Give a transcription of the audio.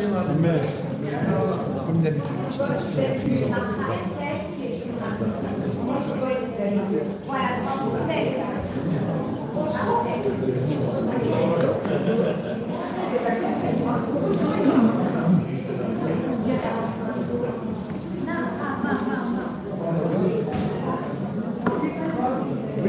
Amen. Merci.